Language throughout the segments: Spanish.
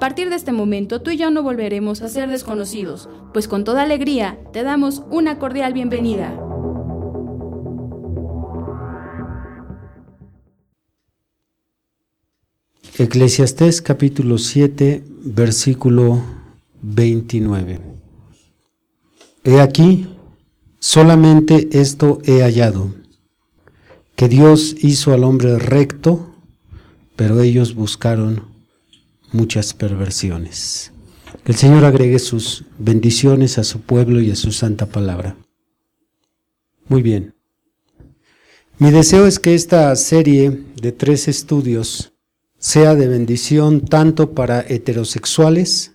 A partir de este momento tú y yo no volveremos a ser desconocidos, pues con toda alegría te damos una cordial bienvenida. Eclesiastés capítulo 7, versículo 29. He aquí, solamente esto he hallado, que Dios hizo al hombre recto, pero ellos buscaron muchas perversiones. Que el Señor agregue sus bendiciones a su pueblo y a su santa palabra. Muy bien. Mi deseo es que esta serie de tres estudios sea de bendición tanto para heterosexuales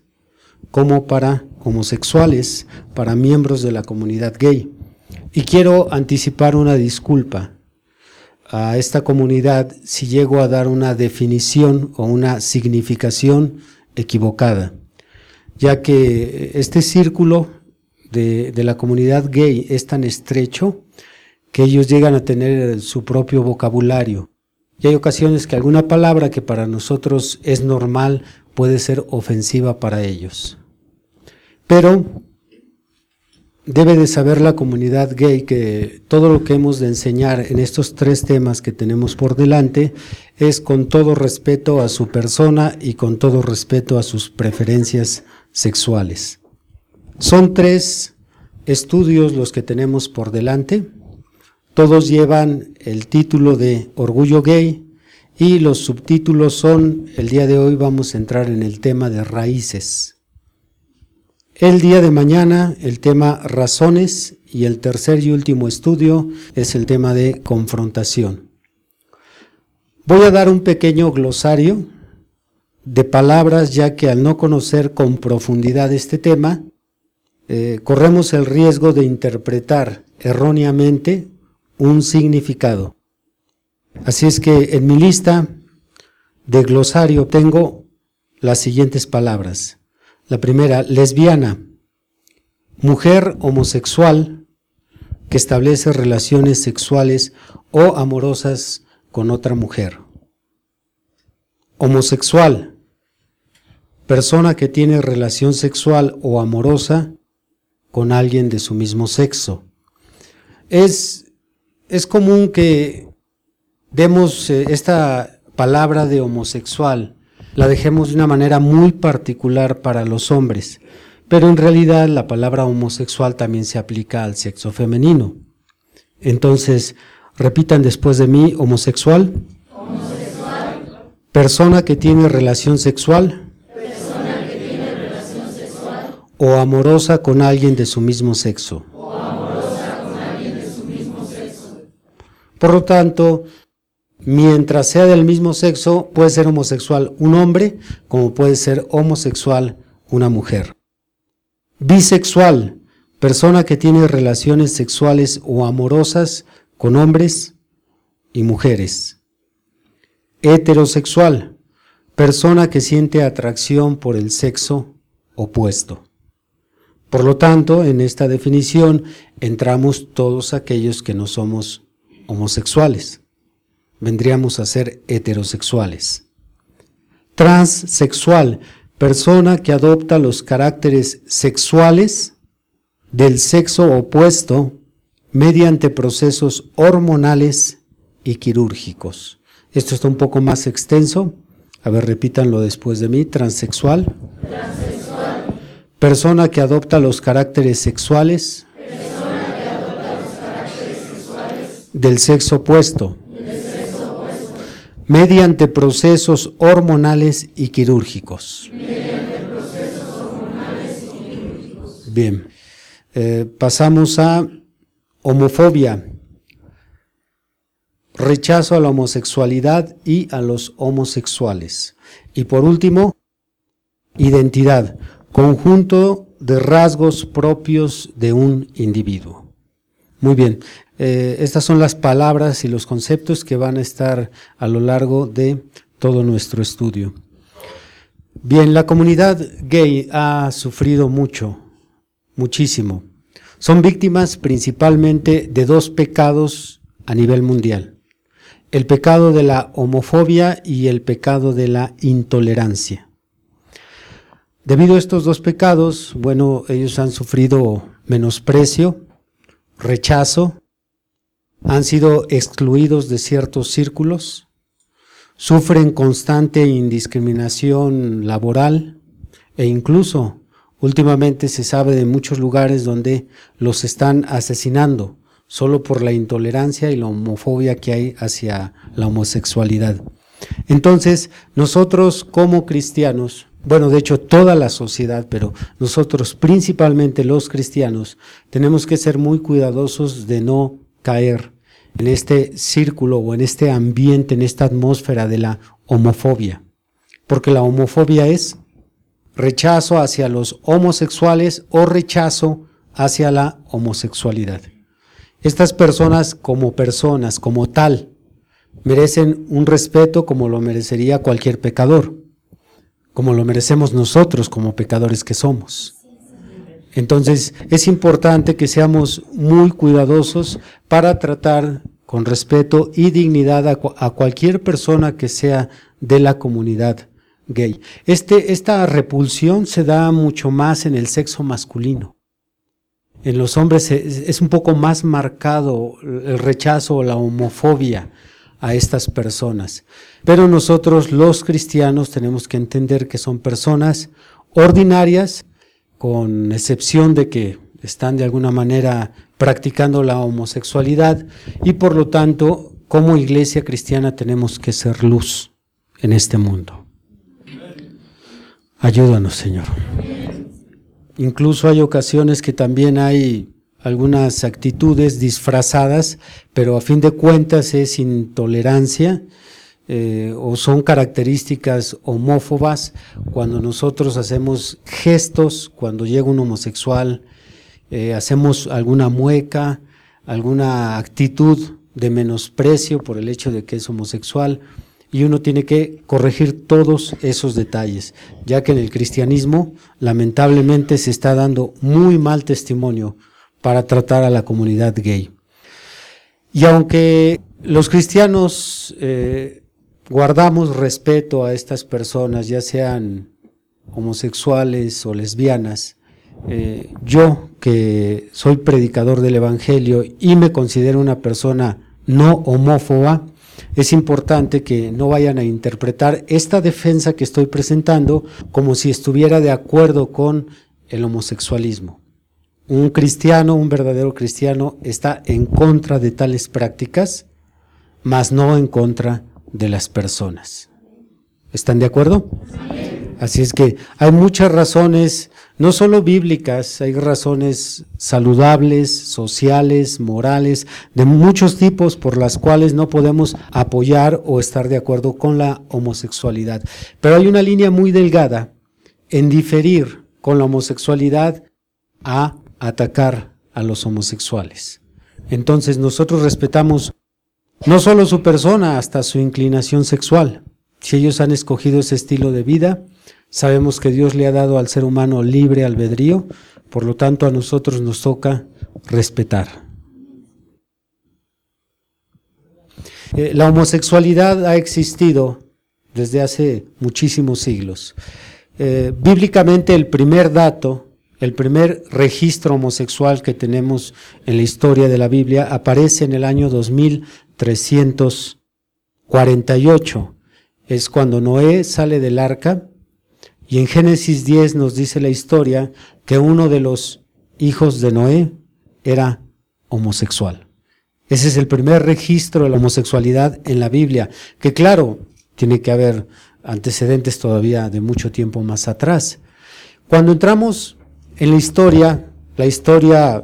como para homosexuales, para miembros de la comunidad gay. Y quiero anticipar una disculpa a esta comunidad si llego a dar una definición o una significación equivocada, ya que este círculo de, de, la comunidad gay es tan estrecho que ellos llegan a tener su propio vocabulario. Y hay ocasiones que alguna palabra que para nosotros es normal puede ser ofensiva para ellos. Pero debe de saber la comunidad gay que todo lo que hemos de enseñar en estos tres temas que tenemos por delante es con todo respeto a su persona y con todo respeto a sus preferencias sexuales. Son tres estudios los que tenemos por delante. Todos llevan el título de Orgullo Gay y los subtítulos son, el día de hoy vamos a entrar en el tema de raíces. El día de mañana el tema razones y el tercer y último estudio es el tema de confrontación. Voy a dar un pequeño glosario de palabras ya que al no conocer con profundidad este tema, eh, corremos el riesgo de interpretar erróneamente un significado. Así es que en mi lista de glosario tengo las siguientes palabras. La primera, lesbiana, mujer homosexual que establece relaciones sexuales o amorosas con otra mujer. Homosexual, persona que tiene relación sexual o amorosa con alguien de su mismo sexo. Es, es común que demos eh, esta palabra de homosexual la dejemos de una manera muy particular para los hombres, pero en realidad la palabra homosexual también se aplica al sexo femenino. Entonces, repitan después de mí, homosexual. homosexual. Persona que tiene relación sexual. O amorosa con alguien de su mismo sexo. O amorosa con alguien de su mismo sexo. Por lo tanto, mientras sea del mismo sexo, puede ser homosexual un hombre como puede ser homosexual una mujer. Bisexual, persona que tiene relaciones sexuales o amorosas con hombres y mujeres. Heterosexual, persona que siente atracción por el sexo opuesto. Por lo tanto, en esta definición entramos todos aquellos que no somos homosexuales vendríamos a ser heterosexuales. Transsexual, persona que adopta los caracteres sexuales del sexo opuesto mediante procesos hormonales y quirúrgicos. Esto está un poco más extenso. A ver, repítanlo después de mí. Transsexual. Transsexual. Persona que adopta los caracteres sexuales, adopta los caracteres sexuales del sexo opuesto mediante procesos hormonales y quirúrgicos. Mediante procesos hormonales y quirúrgicos. Bien. Eh, pasamos a homofobia, rechazo a la homosexualidad y a los homosexuales. Y por último, identidad, conjunto de rasgos propios de un individuo. Muy bien, eh, estas son las palabras y los conceptos que van a estar a lo largo de todo nuestro estudio. Bien, la comunidad gay ha sufrido mucho, muchísimo. Son víctimas principalmente de dos pecados a nivel mundial. El pecado de la homofobia y el pecado de la intolerancia. Debido a estos dos pecados, bueno, ellos han sufrido menosprecio, rechazo, han sido excluidos de ciertos círculos, sufren constante indiscriminación laboral e incluso últimamente se sabe de muchos lugares donde los están asesinando solo por la intolerancia y la homofobia que hay hacia la homosexualidad. Entonces, nosotros como cristianos, bueno, de hecho toda la sociedad, pero nosotros principalmente los cristianos, tenemos que ser muy cuidadosos de no caer en este círculo o en este ambiente, en esta atmósfera de la homofobia. Porque la homofobia es rechazo hacia los homosexuales o rechazo hacia la homosexualidad. Estas personas como personas, como tal, merecen un respeto como lo merecería cualquier pecador, como lo merecemos nosotros como pecadores que somos. Entonces es importante que seamos muy cuidadosos para tratar con respeto y dignidad a, cualquier persona que sea de la comunidad gay. Este, esta repulsión se da mucho más en el sexo masculino. En los hombres es un poco más marcado el rechazo o la homofobia a estas personas. Pero nosotros los cristianos tenemos que entender que son personas ordinarias, con excepción de que están de alguna manera practicando la homosexualidad y por lo tanto como iglesia cristiana tenemos que ser luz en este mundo. Ayúdanos, Señor. Incluso hay ocasiones que también hay algunas actitudes disfrazadas, pero a fin de cuentas es intolerancia eh, o son características homófobas cuando nosotros hacemos gestos, cuando llega un homosexual, eh, hacemos alguna mueca, alguna actitud de menosprecio por el hecho de que es homosexual, y uno tiene que corregir todos esos detalles, ya que en el cristianismo lamentablemente se está dando muy mal testimonio para tratar a la comunidad gay. Y aunque los cristianos eh, guardamos respeto a estas personas, ya sean homosexuales o lesbianas, eh, yo que soy predicador del Evangelio y me considero una persona no homófoba, es importante que no vayan a interpretar esta defensa que estoy presentando como si estuviera de acuerdo con el homosexualismo. Un cristiano, un verdadero cristiano, está en contra de tales prácticas, mas no en contra de las personas. ¿Están de acuerdo? Así es que hay muchas razones, no solo bíblicas, hay razones saludables, sociales, morales, de muchos tipos por las cuales no podemos apoyar o estar de acuerdo con la homosexualidad. Pero hay una línea muy delgada en diferir con la homosexualidad a atacar a los homosexuales. Entonces nosotros respetamos no solo su persona, hasta su inclinación sexual. Si ellos han escogido ese estilo de vida, sabemos que Dios le ha dado al ser humano libre albedrío, por lo tanto a nosotros nos toca respetar. Eh, la homosexualidad ha existido desde hace muchísimos siglos. Eh, bíblicamente el primer dato, el primer registro homosexual que tenemos en la historia de la Biblia aparece en el año 2348 es cuando Noé sale del arca y en Génesis 10 nos dice la historia que uno de los hijos de Noé era homosexual. Ese es el primer registro de la homosexualidad en la Biblia, que claro, tiene que haber antecedentes todavía de mucho tiempo más atrás. Cuando entramos en la historia la historia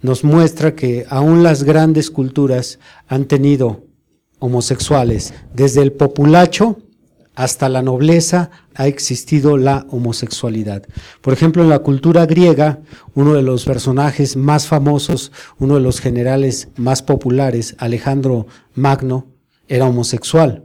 nos muestra que aún las grandes culturas han tenido homosexuales. Desde el populacho hasta la nobleza ha existido la homosexualidad. Por ejemplo, en la cultura griega, uno de los personajes más famosos, uno de los generales más populares, Alejandro Magno, era homosexual.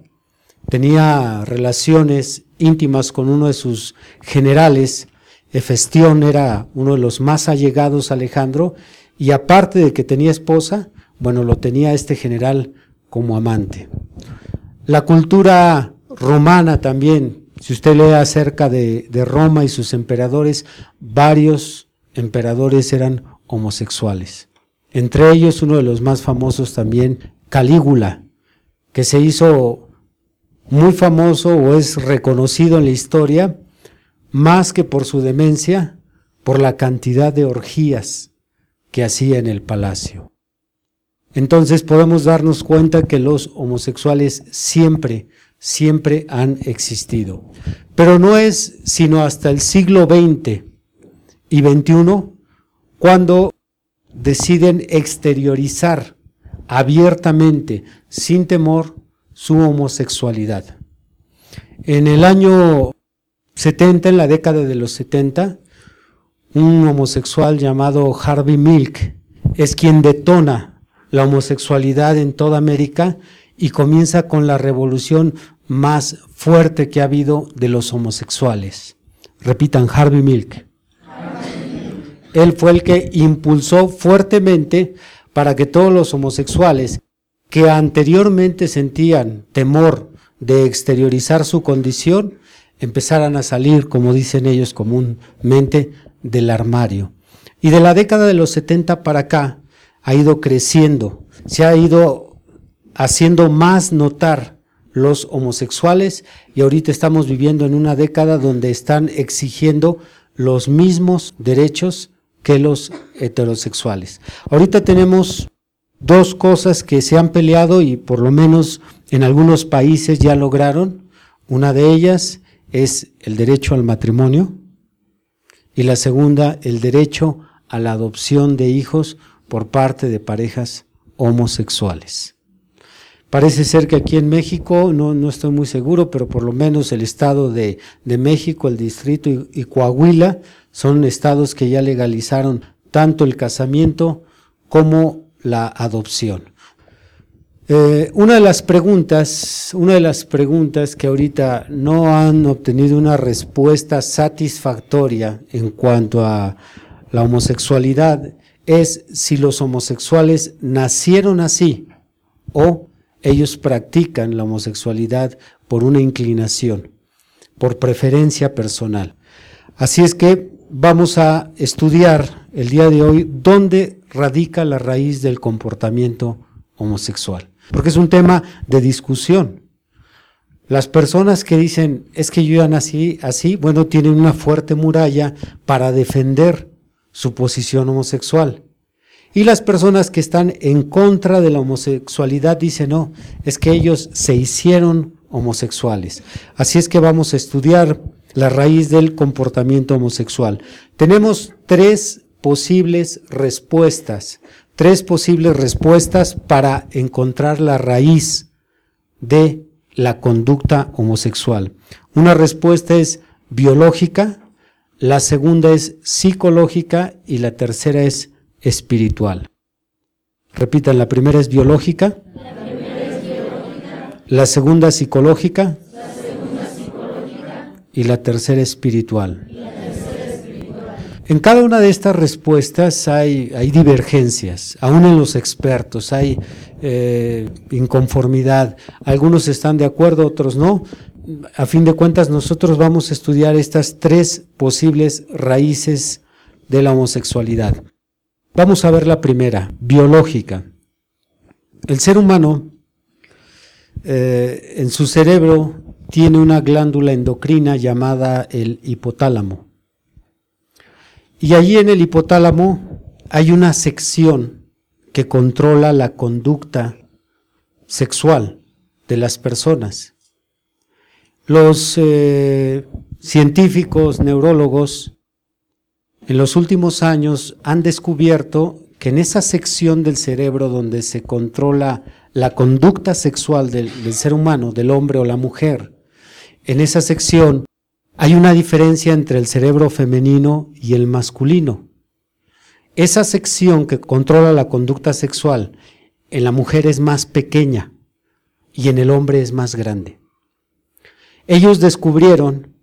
Tenía relaciones íntimas con uno de sus generales. Hefestión era uno de los más allegados a Alejandro y aparte de que tenía esposa, bueno, lo tenía este general como amante. La cultura romana también, si usted lee acerca de Roma y sus emperadores, varios emperadores eran homosexuales. Entre ellos uno de los más famosos también, Calígula, que se hizo muy famoso o es reconocido en la historia más que por su demencia, por la cantidad de orgías que hacía en el palacio. Entonces podemos darnos cuenta que los homosexuales siempre, siempre han existido. Pero no es sino hasta el siglo XX y XXI cuando deciden exteriorizar abiertamente, sin temor, su homosexualidad. En el año 70, en la década de los 70, un homosexual llamado Harvey Milk es quien detona la homosexualidad en toda América y comienza con la revolución más fuerte que ha habido de los homosexuales. Repitan, Harvey Milk. Él fue el que impulsó fuertemente para que todos los homosexuales que anteriormente sentían temor de exteriorizar su condición, empezaran a salir, como dicen ellos comúnmente, del armario. Y de la década de los 70 para acá ha ido creciendo, se ha ido haciendo más notar los homosexuales y ahorita estamos viviendo en una década donde están exigiendo los mismos derechos que los heterosexuales. Ahorita tenemos dos cosas que se han peleado y por lo menos en algunos países ya lograron. Una de ellas es el derecho al matrimonio y la segunda, el derecho a la adopción de hijos por parte de parejas homosexuales. Parece ser que aquí en México, no, no estoy muy seguro, pero por lo menos el estado de, de México, el distrito y, y Coahuila son estados que ya legalizaron tanto el casamiento como la adopción. Eh, una de las preguntas, una de las preguntas que ahorita no han obtenido una respuesta satisfactoria en cuanto a la homosexualidad es si los homosexuales nacieron así o ellos practican la homosexualidad por una inclinación, por preferencia personal. Así es que vamos a estudiar el día de hoy dónde radica la raíz del comportamiento homosexual porque es un tema de discusión. Las personas que dicen, es que yo ya nací así, bueno, tienen una fuerte muralla para defender su posición homosexual. Y las personas que están en contra de la homosexualidad dicen, no, es que ellos se hicieron homosexuales. Así es que vamos a estudiar la raíz del comportamiento homosexual. Tenemos tres posibles respuestas tres posibles respuestas para encontrar la raíz de la conducta homosexual. Una respuesta es biológica, la segunda es psicológica y la tercera es espiritual. Repitan, la primera es biológica, la, segunda psicológica, y la tercera espiritual. En cada una de estas respuestas hay, divergencias, aún en los expertos hay eh, inconformidad. Algunos están de acuerdo, otros no. A fin de cuentas, nosotros vamos a estudiar estas tres posibles raíces de la homosexualidad. Vamos a ver la primera, biológica. El ser humano eh, en su cerebro tiene una glándula endocrina llamada el hipotálamo. Y allí en el hipotálamo hay una sección que controla la conducta sexual de las personas. Los eh, científicos, neurólogos, en los últimos años han descubierto que en esa sección del cerebro donde se controla la conducta sexual del, del, ser humano, del hombre o la mujer, en esa sección hay una diferencia entre el cerebro femenino y el masculino. Esa sección que controla la conducta sexual en la mujer es más pequeña y en el hombre es más grande. Ellos descubrieron,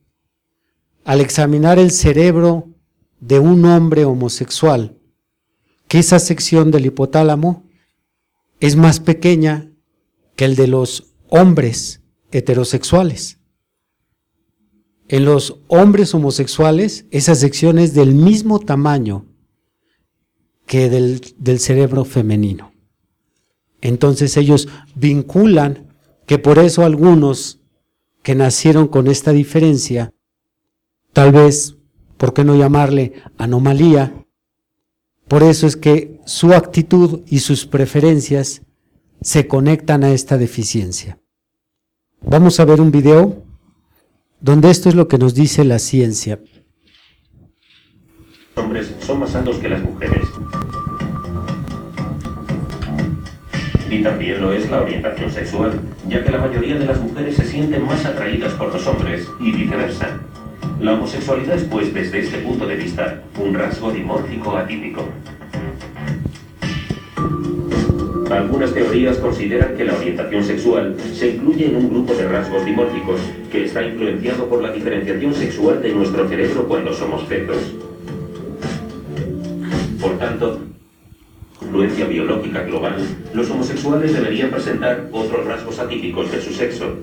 al examinar el cerebro de un hombre homosexual, que esa sección del hipotálamo es más pequeña que el de los hombres heterosexuales. En los hombres homosexuales, esa sección es del mismo tamaño que del, del cerebro femenino. Entonces ellos vinculan que por eso algunos que nacieron con esta diferencia, tal vez, ¿por qué no llamarle anomalía? Por eso es que su actitud y sus preferencias se conectan a esta deficiencia. Vamos a ver un video donde esto es lo que nos dice la ciencia. Los hombres son más santos que las mujeres. Y también lo es la orientación sexual, ya que la mayoría de las mujeres se sienten más atraídas por los hombres y viceversa. La homosexualidad es, pues, desde este punto de vista, un rasgo dimórfico atípico. Algunas teorías consideran que la orientación sexual se incluye en un grupo de rasgos dimórficos que está influenciado por la diferenciación sexual de nuestro cerebro cuando somos fetos. Por tanto, influencia biológica global, los homosexuales deberían presentar otros rasgos atípicos de su sexo.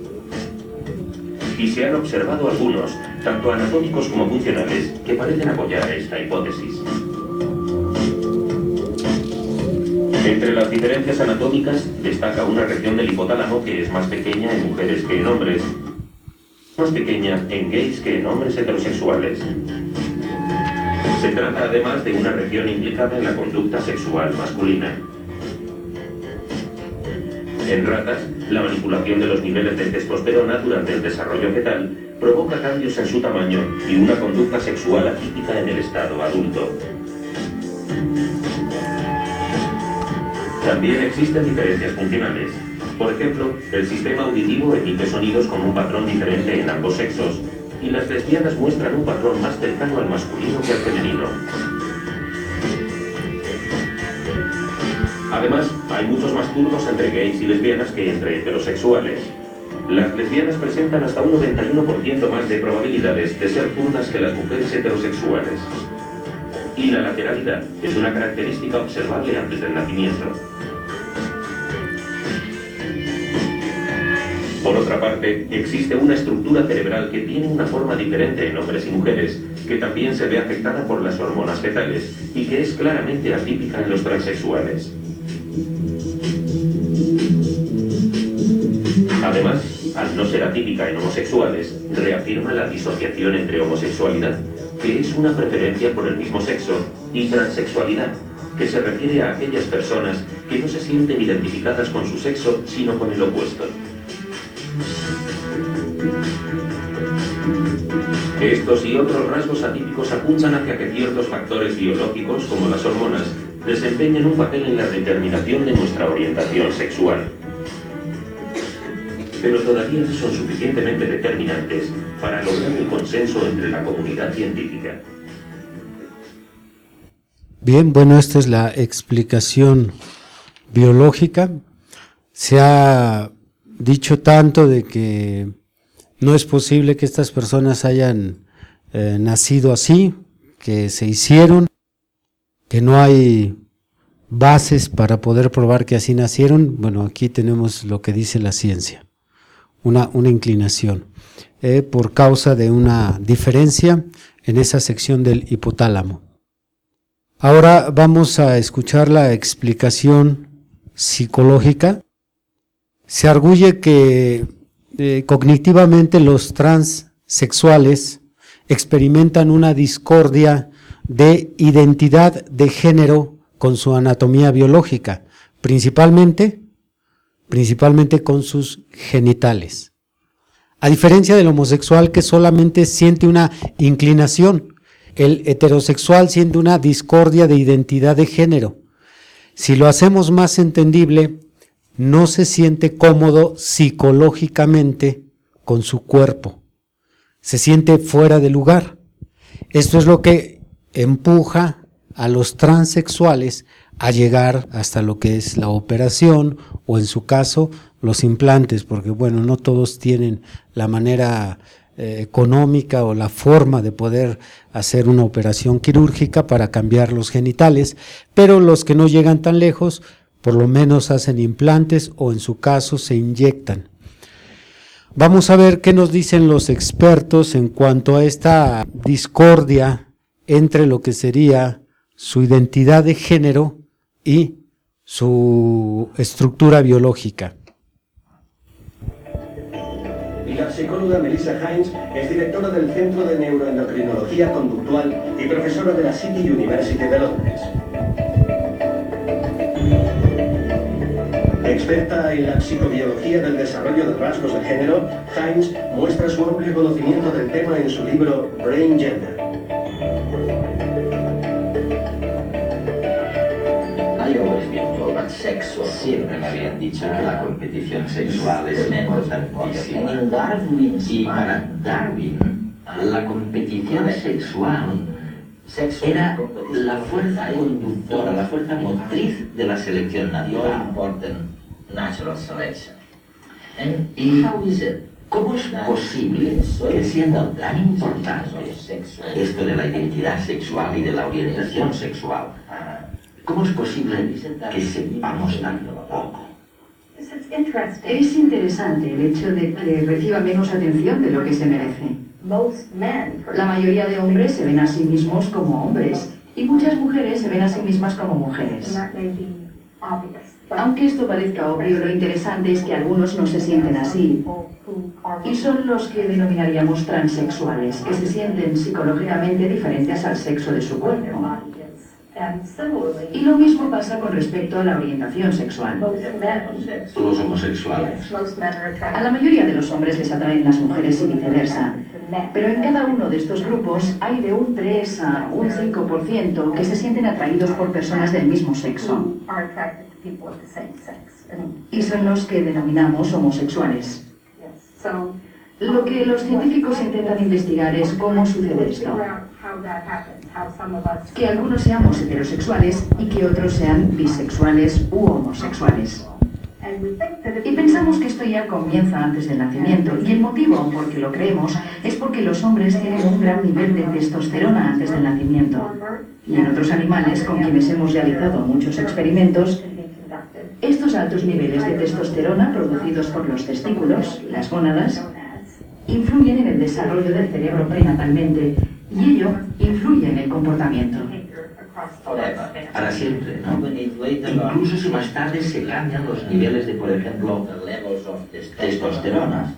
Y se han observado algunos, tanto anatómicos como funcionales, que parecen apoyar esta hipótesis. Entre las diferencias anatómicas destaca una región del hipotálamo que es más pequeña en mujeres que en hombres, más pequeña en gays que en hombres heterosexuales. Se trata además de una región implicada en la conducta sexual masculina. En ratas, la manipulación de los niveles de testosterona durante el desarrollo fetal provoca cambios en su tamaño y una conducta sexual atípica en el estado adulto. También existen diferencias funcionales. Por ejemplo, el sistema auditivo emite sonidos con un patrón diferente en ambos sexos, y las lesbianas muestran un patrón más cercano al masculino que al femenino. Además, hay muchos más turnos entre gays y lesbianas que entre heterosexuales. Las lesbianas presentan hasta un 91% más de probabilidades de ser zurdas que las mujeres heterosexuales. Y la lateralidad es una característica observable antes del nacimiento. Por otra parte, existe una estructura cerebral que tiene una forma diferente en hombres y mujeres, que también se ve afectada por las hormonas fetales y que es claramente atípica en los transexuales. Además, al no ser atípica en homosexuales, reafirma la disociación entre homosexualidad, que es una preferencia por el mismo sexo, y transexualidad, que se refiere a aquellas personas que no se sienten identificadas con su sexo, sino con el opuesto. Estos y otros rasgos atípicos apuntan hacia que ciertos factores biológicos, como las hormonas, desempeñen un papel en la determinación de nuestra orientación sexual. Pero todavía no son suficientemente determinantes para lograr el consenso entre la comunidad científica. Bien, bueno, esta es la explicación biológica. Se ha dicho tanto de que no es posible que estas personas hayan eh, nacido así, que se hicieron, que no hay bases para poder probar que así nacieron. Bueno, aquí tenemos lo que dice la ciencia, una, inclinación, eh, por causa de una diferencia en esa sección del hipotálamo. Ahora vamos a escuchar la explicación psicológica se arguye que eh, cognitivamente los transexuales experimentan una discordia de identidad de género con su anatomía biológica, principalmente, principalmente con sus genitales. A diferencia del homosexual que solamente siente una inclinación el heterosexual siendo una discordia de identidad de género. Si lo hacemos más entendible, no se siente cómodo psicológicamente con su cuerpo. Se siente fuera de lugar. Esto es lo que empuja a los transexuales a llegar hasta lo que es la operación o en su caso los implantes, porque bueno, no todos tienen la manera eh, económica o la forma de poder hacer una operación quirúrgica para cambiar los genitales, pero los que no llegan tan lejos, por lo menos hacen implantes o en su caso se inyectan. Vamos a ver qué nos dicen los expertos en cuanto a esta discordia entre lo que sería su identidad de género y su estructura biológica. La psicóloga Melissa Hines es directora del Centro de Neuroendocrinología Conductual y profesora de la City University de Londres. Experta en la psicobiología del desarrollo de rasgos de género, Hines muestra su amplio conocimiento del tema en su libro Brain Gender. sexo. Siempre me habían dicho que la competición sexual es importantísima. Y para Darwin, la competición sexual era la fuerza conductora, la fuerza motriz de la selección natural. ¿Y cómo es posible que siendo tan importante esto de la identidad sexual y de la orientación sexual, ¿Cómo es posible que sepamos tan poco? Es interesante el hecho de que reciba menos atención de lo que se merece. La mayoría de hombres se ven a sí mismos como hombres y muchas mujeres se ven a sí mismas como mujeres. Aunque esto parezca obvio, lo interesante es que algunos no se sienten así. Y son los que denominaríamos transexuales, que se sienten psicológicamente diferentes al sexo de su cuerpo. Y lo mismo pasa con respecto a la orientación sexual. Los homosexuales. A la mayoría de los hombres les atraen las mujeres y viceversa. Pero en cada uno de estos grupos hay de un 3 a un 5% que se sienten atraídos por personas del mismo sexo. Y son los que denominamos homosexuales. Lo que los científicos intentan investigar es cómo sucede esto que algunos seamos heterosexuales y que otros sean bisexuales u homosexuales. Y pensamos que esto ya comienza antes del nacimiento, y el motivo por que lo creemos es porque los hombres tienen un gran nivel de testosterona antes del nacimiento. Y en otros animales con quienes hemos realizado muchos experimentos, estos altos niveles de testosterona producidos por los testículos, las gónadas, influyen en el desarrollo del cerebro prenatalmente y ello influye en el comportamiento. Para siempre, ¿no? Incluso si más tarde se cambian los niveles de, por ejemplo, testosterona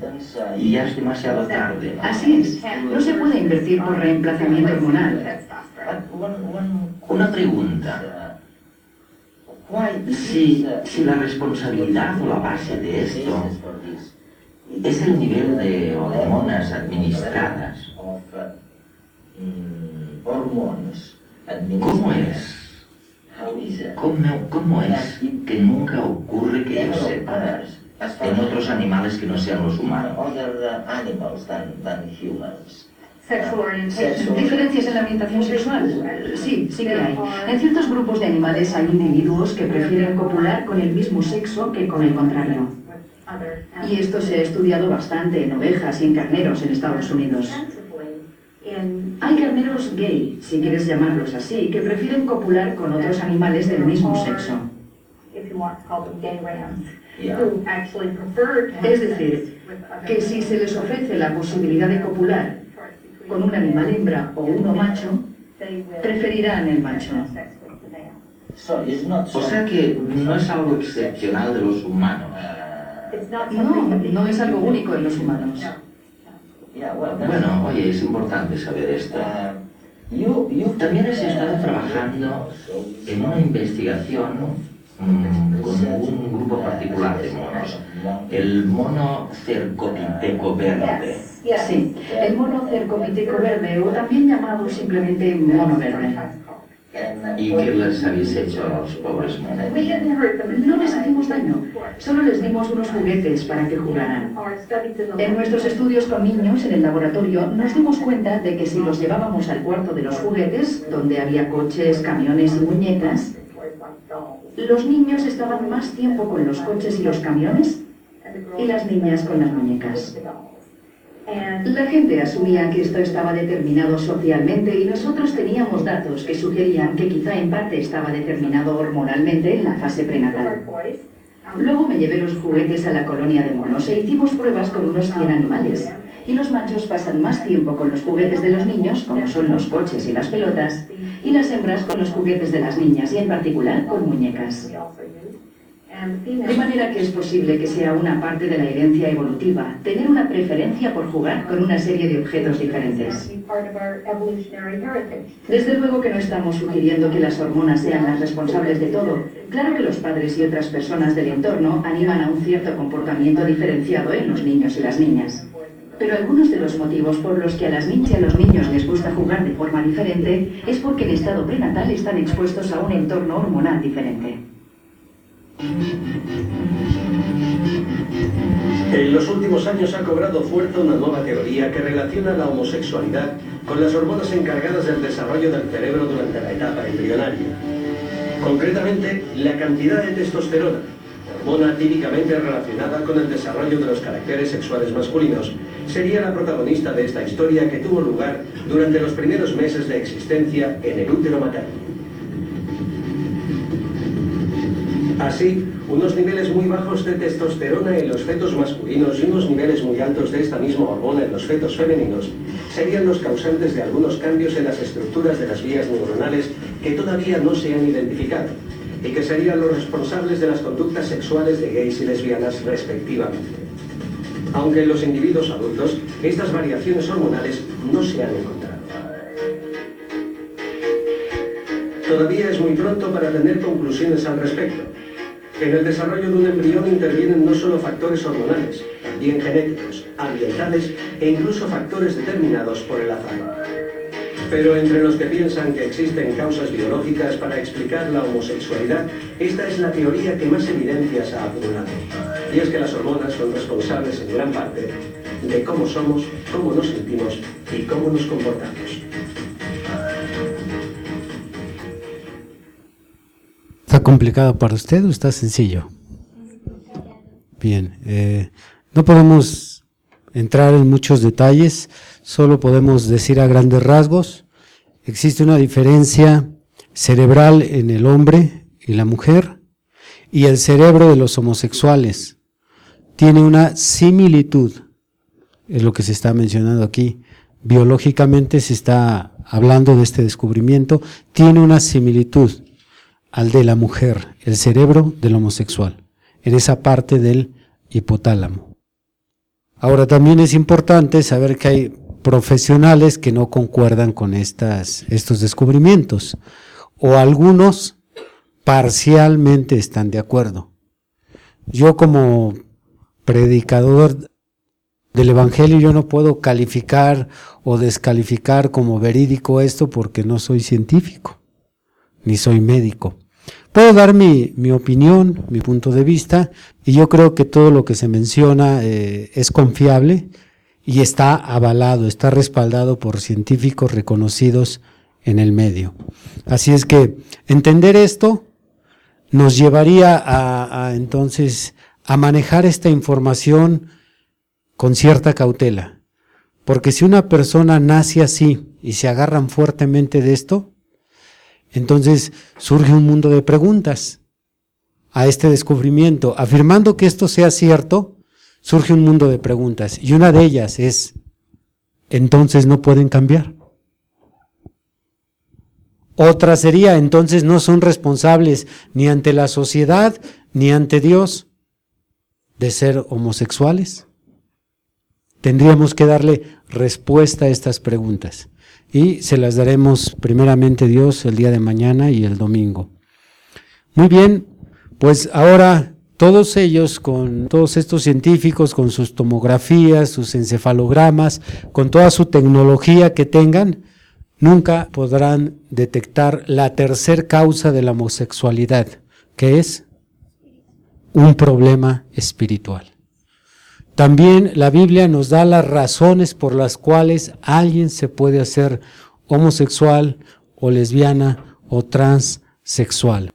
y ya es demasiado tarde. Así es. No se puede invertir por reemplazamiento hormonal. Una pregunta. Si, si la responsabilidad o la base de esto es el nivel de hormonas administradas, ¿Cómo es? ¿Cómo, ¿Cómo, es que nunca ocurre que yo sepa en otros animales que no sean los humanos? ¿Diferencias en la orientación sexual? Sí, sí que hay. En ciertos grupos de animales hay individuos que prefieren copular con el mismo sexo que con el contrario. Y esto se ha estudiado bastante en ovejas y en carneros en Estados Unidos. Hay carneros gay, si quieres llamarlos así, que prefieren copular con otros animales del mismo sexo. Es decir, que si se les ofrece la posibilidad de copular con un animal hembra o uno macho, preferirán el macho. O sea que no es algo excepcional de los humanos. No, no es algo único en los humanos. Bueno, oye, es importante saber esto. También has estado trabajando en una investigación mm, con un grupo particular de monos, el mono cercopiteco verde. Sí, el mono cercopiteco verde, o también llamado simplemente mono verde. ¿Y qué les habéis hecho a los pobres monos? No les hacemos daño, solo les dimos unos juguetes para que jugaran. En nuestros estudios con niños en el laboratorio nos dimos cuenta de que si los llevábamos al cuarto de los juguetes, donde había coches, camiones y muñecas, los niños estaban más tiempo con los coches y los camiones y las niñas con las muñecas. La gente asumía que esto estaba determinado socialmente y nosotros teníamos datos que sugerían que quizá en parte estaba determinado hormonalmente en la fase prenatal. Luego me llevé los juguetes a la colonia de monos e hicimos pruebas con unos 100 animales. Y los machos pasan más tiempo con los juguetes de los niños, como son los coches y las pelotas, y las hembras con los juguetes de las niñas y en particular con muñecas. De manera que es posible que sea una parte de la herencia evolutiva, tener una preferencia por jugar con una serie de objetos diferentes. Desde luego que no estamos sugiriendo que las hormonas sean las responsables de todo. Claro que los padres y otras personas del entorno animan a un cierto comportamiento diferenciado en los niños y las niñas. Pero algunos de los motivos por los que a las niñas y a los niños les gusta jugar de forma diferente es porque en estado prenatal están expuestos a un entorno hormonal diferente. En los últimos años ha cobrado fuerza una nueva teoría que relaciona la homosexualidad con las hormonas encargadas del desarrollo del cerebro durante la etapa embrionaria. Concretamente, la cantidad de testosterona, hormona típicamente relacionada con el desarrollo de los caracteres sexuales masculinos, sería la protagonista de esta historia que tuvo lugar durante los primeros meses de existencia en el útero materno. Así, unos niveles muy bajos de testosterona en los fetos masculinos y unos niveles muy altos de esta misma hormona en los fetos femeninos serían los causantes de algunos cambios en las estructuras de las vías neuronales que todavía no se han identificado y que serían los responsables de las conductas sexuales de gays y lesbianas respectivamente. Aunque en los individuos adultos estas variaciones hormonales no se han encontrado. Todavía es muy pronto para tener conclusiones al respecto. En el desarrollo de un embrión intervienen no solo factores hormonales, también genéticos, ambientales e incluso factores determinados por el azar. Pero entre los que piensan que existen causas biológicas para explicar la homosexualidad, esta es la teoría que más evidencias ha acumulado. Y es que las hormonas son responsables en gran parte de cómo somos, cómo nos sentimos y cómo nos comportamos. Complicado para usted o está sencillo? Bien, eh, no podemos entrar en muchos detalles, solo podemos decir a grandes rasgos, existe una diferencia cerebral en el hombre y la mujer y el cerebro de los homosexuales. Tiene una similitud, es lo que se está mencionando aquí, biológicamente se está hablando de este descubrimiento, tiene una similitud al de la mujer, el cerebro del homosexual, en esa parte del hipotálamo. Ahora también es importante saber que hay profesionales que no concuerdan con estas, estos descubrimientos, o algunos parcialmente están de acuerdo. Yo como predicador del Evangelio yo no puedo calificar o descalificar como verídico esto porque no soy científico, ni soy médico. Puedo dar mi, opinión, mi punto de vista, y yo creo que todo lo que se menciona eh, es confiable y está avalado, está respaldado por científicos reconocidos en el medio. Así es que entender esto nos llevaría a, a entonces a manejar esta información con cierta cautela. Porque si una persona nace así y se agarran fuertemente de esto, entonces surge un mundo de preguntas a este descubrimiento. Afirmando que esto sea cierto, surge un mundo de preguntas. Y una de ellas es, entonces no pueden cambiar. Otra sería, entonces no son responsables ni ante la sociedad ni ante Dios de ser homosexuales. Tendríamos que darle respuesta a estas preguntas y se las daremos primeramente Dios el día de mañana y el domingo. Muy bien, pues ahora todos ellos, con todos estos científicos, con sus tomografías, sus encefalogramas, con toda su tecnología que tengan, nunca podrán detectar la tercer causa de la homosexualidad, que es un problema espiritual. También la Biblia nos da las razones por las cuales alguien se puede hacer homosexual o lesbiana o transsexual.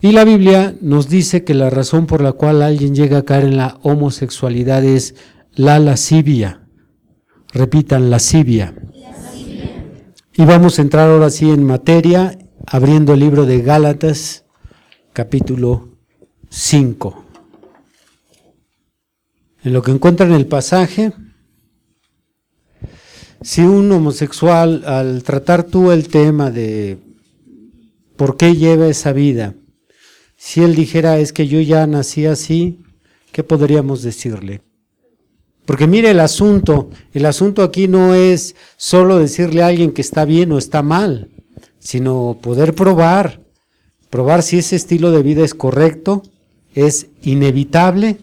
Y la Biblia nos dice que la razón por la cual alguien llega a caer en la homosexualidad es la lascivia. Repitan, lascivia. Y vamos a entrar ahora sí en materia, abriendo el libro de Gálatas, capítulo 5. En lo que encuentran el pasaje, si un homosexual, al tratar tú el tema de por qué lleva esa vida, si él dijera es que yo ya nací así, ¿qué podríamos decirle? Porque mire el asunto, el asunto aquí no es solo decirle a alguien que está bien o está mal, sino poder probar, probar si ese estilo de vida es correcto, es inevitable,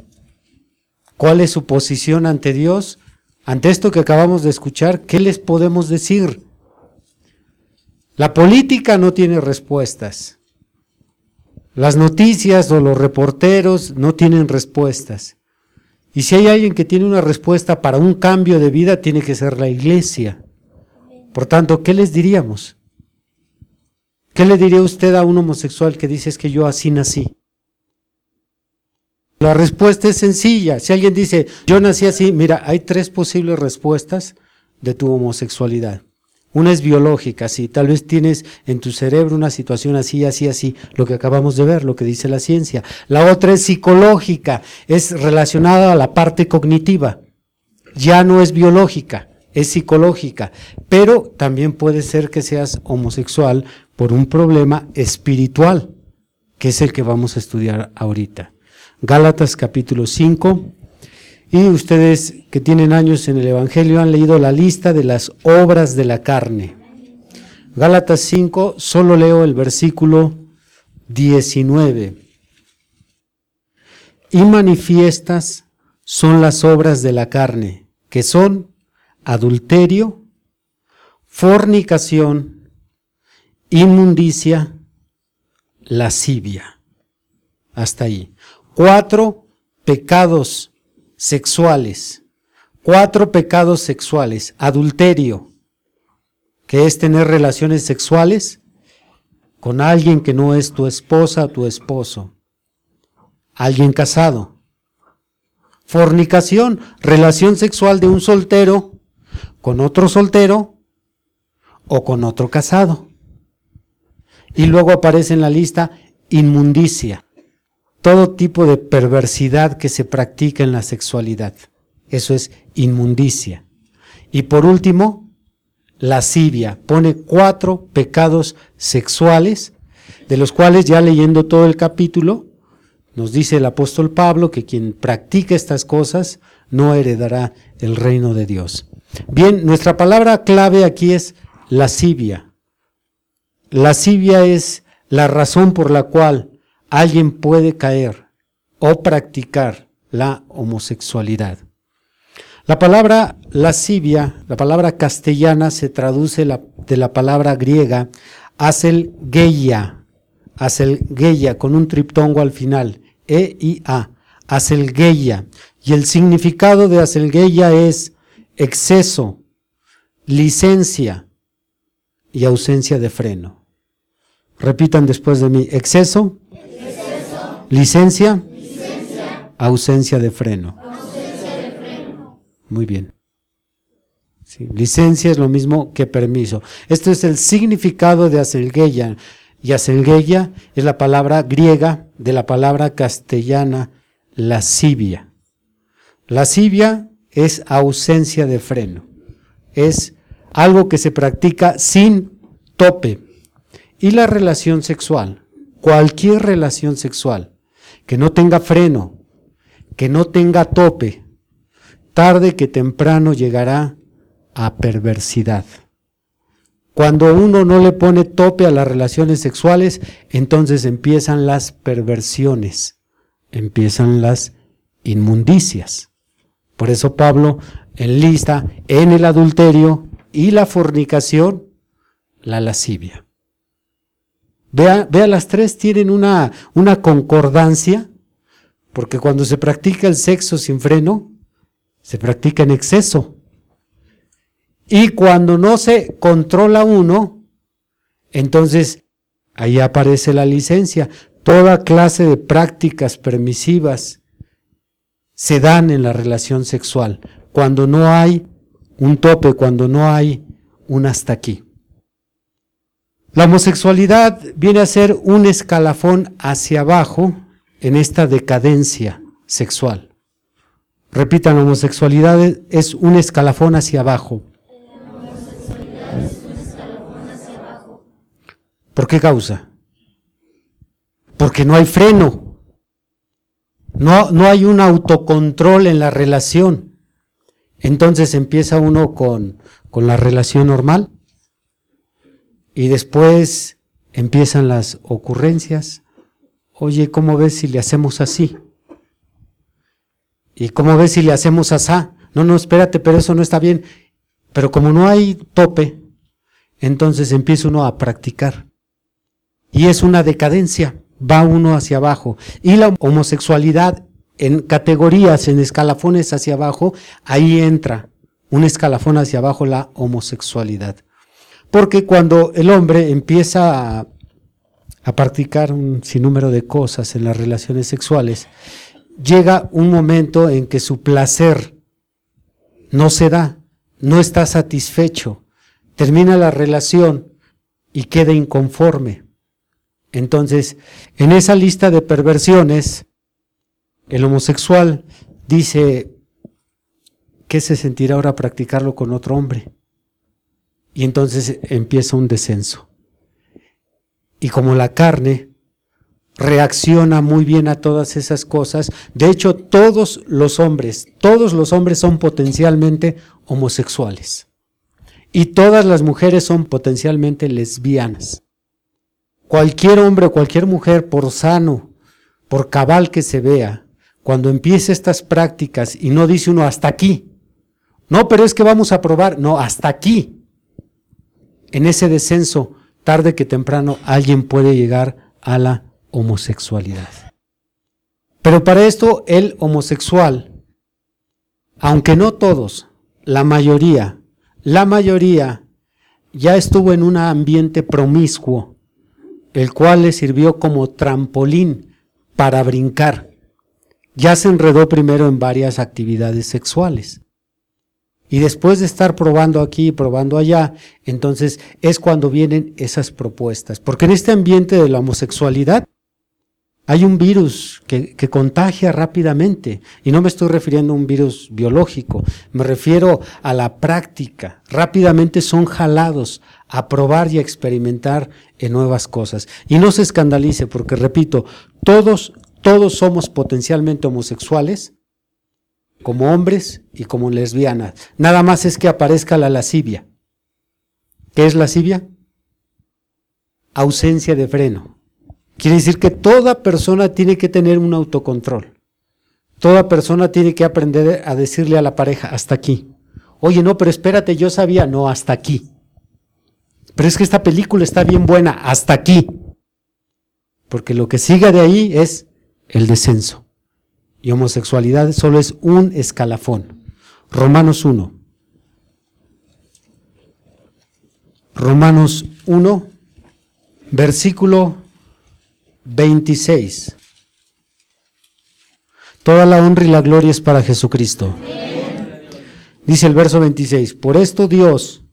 cuál es su posición ante Dios, ante esto que acabamos de escuchar, ¿qué les podemos decir? La política no tiene respuestas. Las noticias o los reporteros no tienen respuestas. Y si hay alguien que tiene una respuesta para un cambio de vida, tiene que ser la iglesia. Por tanto, ¿qué les diríamos? ¿Qué le diría usted a un homosexual que dice es que yo así nací? La respuesta es sencilla. Si alguien dice, yo nací así, mira, hay tres posibles respuestas de tu homosexualidad. Una es biológica, sí, tal vez tienes en tu cerebro una situación así, así, así, lo que acabamos de ver, lo que dice la ciencia. La otra es psicológica, es relacionada a la parte cognitiva. Ya no es biológica, es psicológica, pero también puede ser que seas homosexual por un problema espiritual, que es el que vamos a estudiar ahorita. Gálatas capítulo 5, y ustedes que tienen años en el Evangelio han leído la lista de las obras de la carne. Gálatas 5, solo leo el versículo 19. Y manifiestas son las obras de la carne, que son adulterio, fornicación, inmundicia, lascivia. Hasta ahí. Cuatro pecados sexuales. Cuatro pecados sexuales. Adulterio, que es tener relaciones sexuales con alguien que no es tu esposa o tu esposo. Alguien casado. Fornicación, relación sexual de un soltero con otro soltero o con otro casado. Y luego aparece en la lista inmundicia todo tipo de perversidad que se practica en la sexualidad. Eso es inmundicia. Y por último, lascivia. Pone cuatro pecados sexuales, de los cuales ya leyendo todo el capítulo, nos dice el apóstol Pablo que quien practica estas cosas no heredará el reino de Dios. Bien, nuestra palabra clave aquí es lascivia. Lascivia es la razón por la cual alguien puede caer o practicar la homosexualidad. La palabra lascivia, la palabra castellana se traduce de la palabra griega aselgeia, aselgeia con un triptongo al final, E y A, aselgeia. Y el significado de aselgeia es exceso, licencia y ausencia de freno. Repitan después de mí, exceso, Licencia. Ausencia de freno. Muy bien. licencia es lo mismo que permiso. Esto es el significado de aselgeia. Y aselgeia es la palabra griega de la palabra castellana lascivia. Lascivia es ausencia de freno. Es algo que se practica sin tope. Y la relación sexual, cualquier relación sexual, que no tenga freno, que no tenga tope, tarde que temprano llegará a perversidad. Cuando uno no le pone tope a las relaciones sexuales, entonces empiezan las perversiones, empiezan las inmundicias. Por eso Pablo enlista en el adulterio y la fornicación la lascivia. Vea, vea las tres tienen una, una concordancia, porque cuando se practica el sexo sin freno, se practica en exceso. Y cuando no se controla uno, entonces ahí aparece la licencia. Toda clase de prácticas permisivas se dan en la relación sexual, cuando no hay un tope, cuando no hay un hasta aquí. La homosexualidad viene a ser un escalafón hacia abajo en esta decadencia sexual. Repitan, homosexualidad es un escalafón hacia abajo. ¿Por qué causa? Porque no hay freno. No, no hay un autocontrol en la relación. Entonces empieza uno con, con la relación normal y después empiezan las ocurrencias. Oye, ¿cómo ves si le hacemos así? ¿Y cómo ves si le hacemos asá? No, no, espérate, pero eso no está bien. Pero como no hay tope, entonces empieza uno a practicar. Y es una decadencia, va uno hacia abajo. Y la homosexualidad en categorías, en escalafones hacia abajo, ahí entra un escalafón hacia abajo la homosexualidad. Porque cuando el hombre empieza a, practicar un sinnúmero de cosas en las relaciones sexuales, llega un momento en que su placer no se da, no está satisfecho, termina la relación y queda inconforme. Entonces, en esa lista de perversiones, el homosexual dice, ¿qué se sentirá ahora practicarlo con otro hombre? Y entonces empieza un descenso. Y como la carne reacciona muy bien a todas esas cosas, de hecho todos los hombres, todos los hombres son potencialmente homosexuales. Y todas las mujeres son potencialmente lesbianas. Cualquier hombre o cualquier mujer, por sano, por cabal que se vea, cuando empiece estas prácticas y no dice uno hasta aquí, no, pero es que vamos a probar, no, hasta aquí, en ese descenso, tarde que temprano, alguien puede llegar a la homosexualidad. Pero para esto, el homosexual, aunque no todos, la mayoría, la mayoría ya estuvo en un ambiente promiscuo, el cual le sirvió como trampolín para brincar. Ya se enredó primero en varias actividades sexuales. Y después de estar probando aquí y probando allá, entonces es cuando vienen esas propuestas. Porque en este ambiente de la homosexualidad hay un virus que, que, contagia rápidamente. Y no me estoy refiriendo a un virus biológico, me refiero a la práctica. Rápidamente son jalados a probar y a experimentar en nuevas cosas. Y no se escandalice, porque repito, todos, todos somos potencialmente homosexuales como hombres y como lesbianas. Nada más es que aparezca la lascivia. ¿Qué es lascivia? Ausencia de freno. Quiere decir que toda persona tiene que tener un autocontrol. Toda persona tiene que aprender a decirle a la pareja, hasta aquí. Oye, no, pero espérate, yo sabía, no, hasta aquí. Pero es que esta película está bien buena, hasta aquí. Porque lo que sigue de ahí es el descenso y homosexualidad solo es un escalafón. Romanos 1. Romanos 1, versículo 26. Toda la honra y la gloria es para Jesucristo. Dice el verso 26, por esto Dios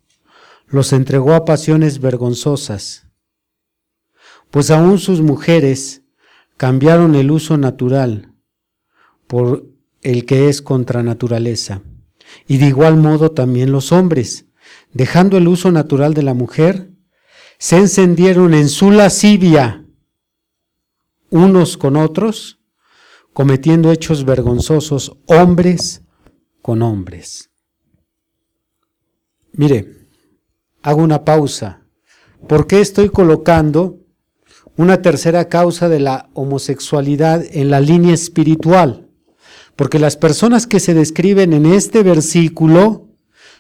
los entregó a pasiones vergonzosas, pues aún sus mujeres cambiaron el uso natural por el que es contra naturaleza. Y de igual modo también los hombres, dejando el uso natural de la mujer, se encendieron en su lascivia unos con otros, cometiendo hechos vergonzosos hombres con hombres. Mire, hago una pausa. ¿Por qué estoy colocando una tercera causa de la homosexualidad en la línea espiritual, porque las personas que se describen en este versículo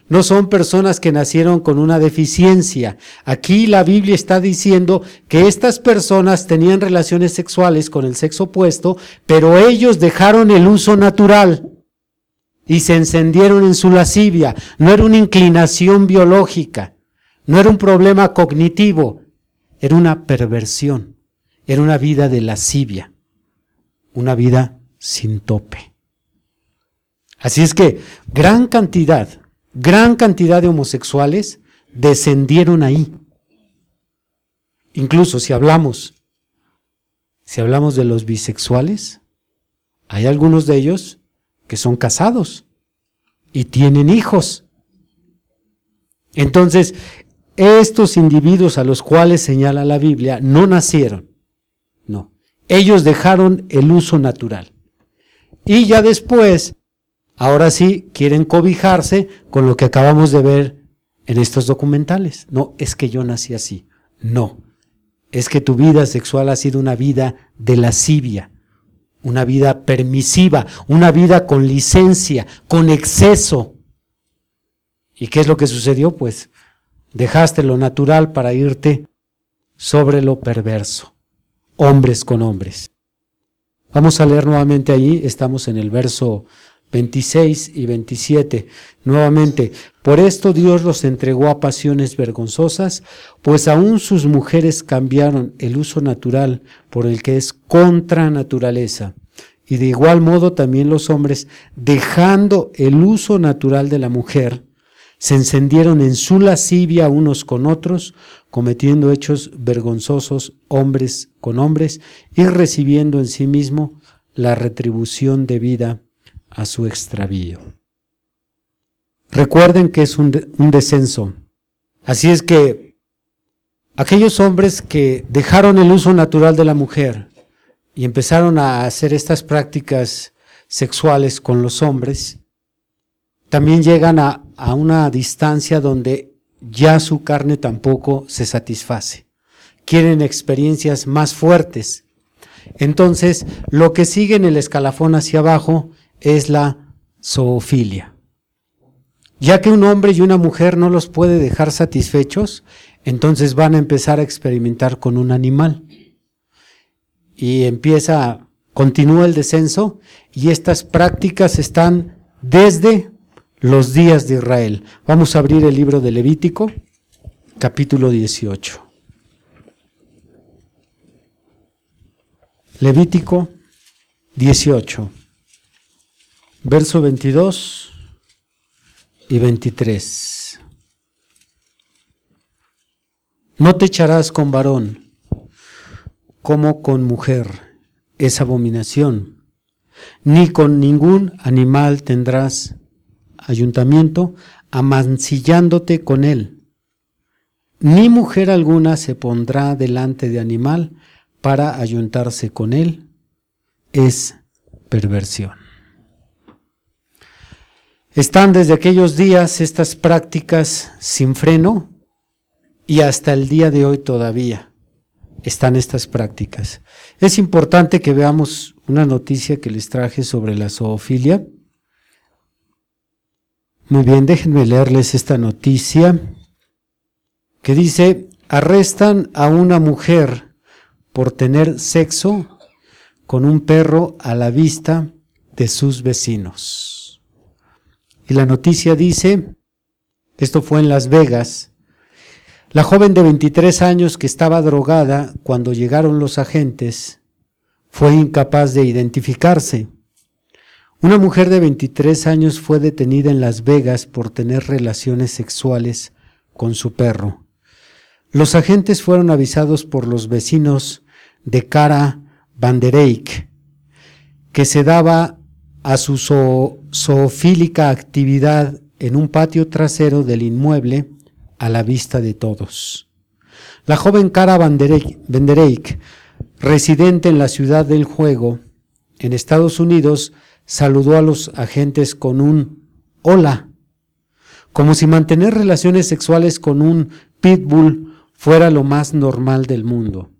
no son personas que nacieron con una deficiencia. Aquí la Biblia está diciendo que estas personas tenían relaciones sexuales con el sexo opuesto, pero ellos dejaron el uso natural y se encendieron en su lascivia. No era una inclinación biológica, no era un problema cognitivo, era una perversión, era una vida de lascivia, una vida sin tope. Así es que gran cantidad, gran cantidad de homosexuales descendieron ahí. Incluso si hablamos, si hablamos de los bisexuales, hay algunos de ellos que son casados y tienen hijos. Entonces, estos individuos a los cuales señala la Biblia no nacieron, no, ellos dejaron el uso natural. Y ya después, ahora sí, quieren cobijarse con lo que acabamos de ver en estos documentales. No, es que yo nací así. No, es que tu vida sexual ha sido una vida de lascivia, una vida permisiva, una vida con licencia, con exceso. ¿Y qué es lo que sucedió? Pues Dejaste lo natural para irte sobre lo perverso. Hombres con hombres. Vamos a leer nuevamente allí, estamos en el verso 26 y 27. Nuevamente, por esto Dios los entregó a pasiones vergonzosas, pues aún sus mujeres cambiaron el uso natural por el que es contra naturaleza. Y de igual modo también los hombres, dejando el uso natural de la mujer, se encendieron en su lascivia unos con otros, cometiendo hechos vergonzosos hombres con hombres y recibiendo en sí mismo la retribución debida a su extravío. Recuerden que es un, descenso. Así es que aquellos hombres que dejaron el uso natural de la mujer y empezaron a hacer estas prácticas sexuales con los hombres, también llegan a, a una distancia donde ya su carne tampoco se satisface. Quieren experiencias más fuertes. Entonces, lo que sigue en el escalafón hacia abajo es la zoofilia. Ya que un hombre y una mujer no los puede dejar satisfechos, entonces van a empezar a experimentar con un animal. Y empieza, continúa el descenso y estas prácticas están desde los días de Israel. Vamos a abrir el libro de Levítico, capítulo 18. Levítico 18, verso 22 y 23. No te echarás con varón como con mujer, es abominación, ni con ningún animal tendrás ayuntamiento, amancillándote con él. Ni mujer alguna se pondrá delante de animal para ayuntarse con él. Es perversión. Están desde aquellos días estas prácticas sin freno y hasta el día de hoy todavía están estas prácticas. Es importante que veamos una noticia que les traje sobre la zoofilia. Muy bien, déjenme leerles esta noticia que dice, arrestan a una mujer por tener sexo con un perro a la vista de sus vecinos. Y la noticia dice, esto fue en Las Vegas, la joven de 23 años que estaba drogada cuando llegaron los agentes fue incapaz de identificarse. Una mujer de 23 años fue detenida en Las Vegas por tener relaciones sexuales con su perro. Los agentes fueron avisados por los vecinos de Cara Vandereik que se daba a su zoofílica actividad en un patio trasero del inmueble a la vista de todos. La joven Cara Vandereik, residente en la ciudad del juego, en Estados Unidos, saludó a los agentes con un hola, como si mantener relaciones sexuales con un pitbull fuera lo más normal del mundo.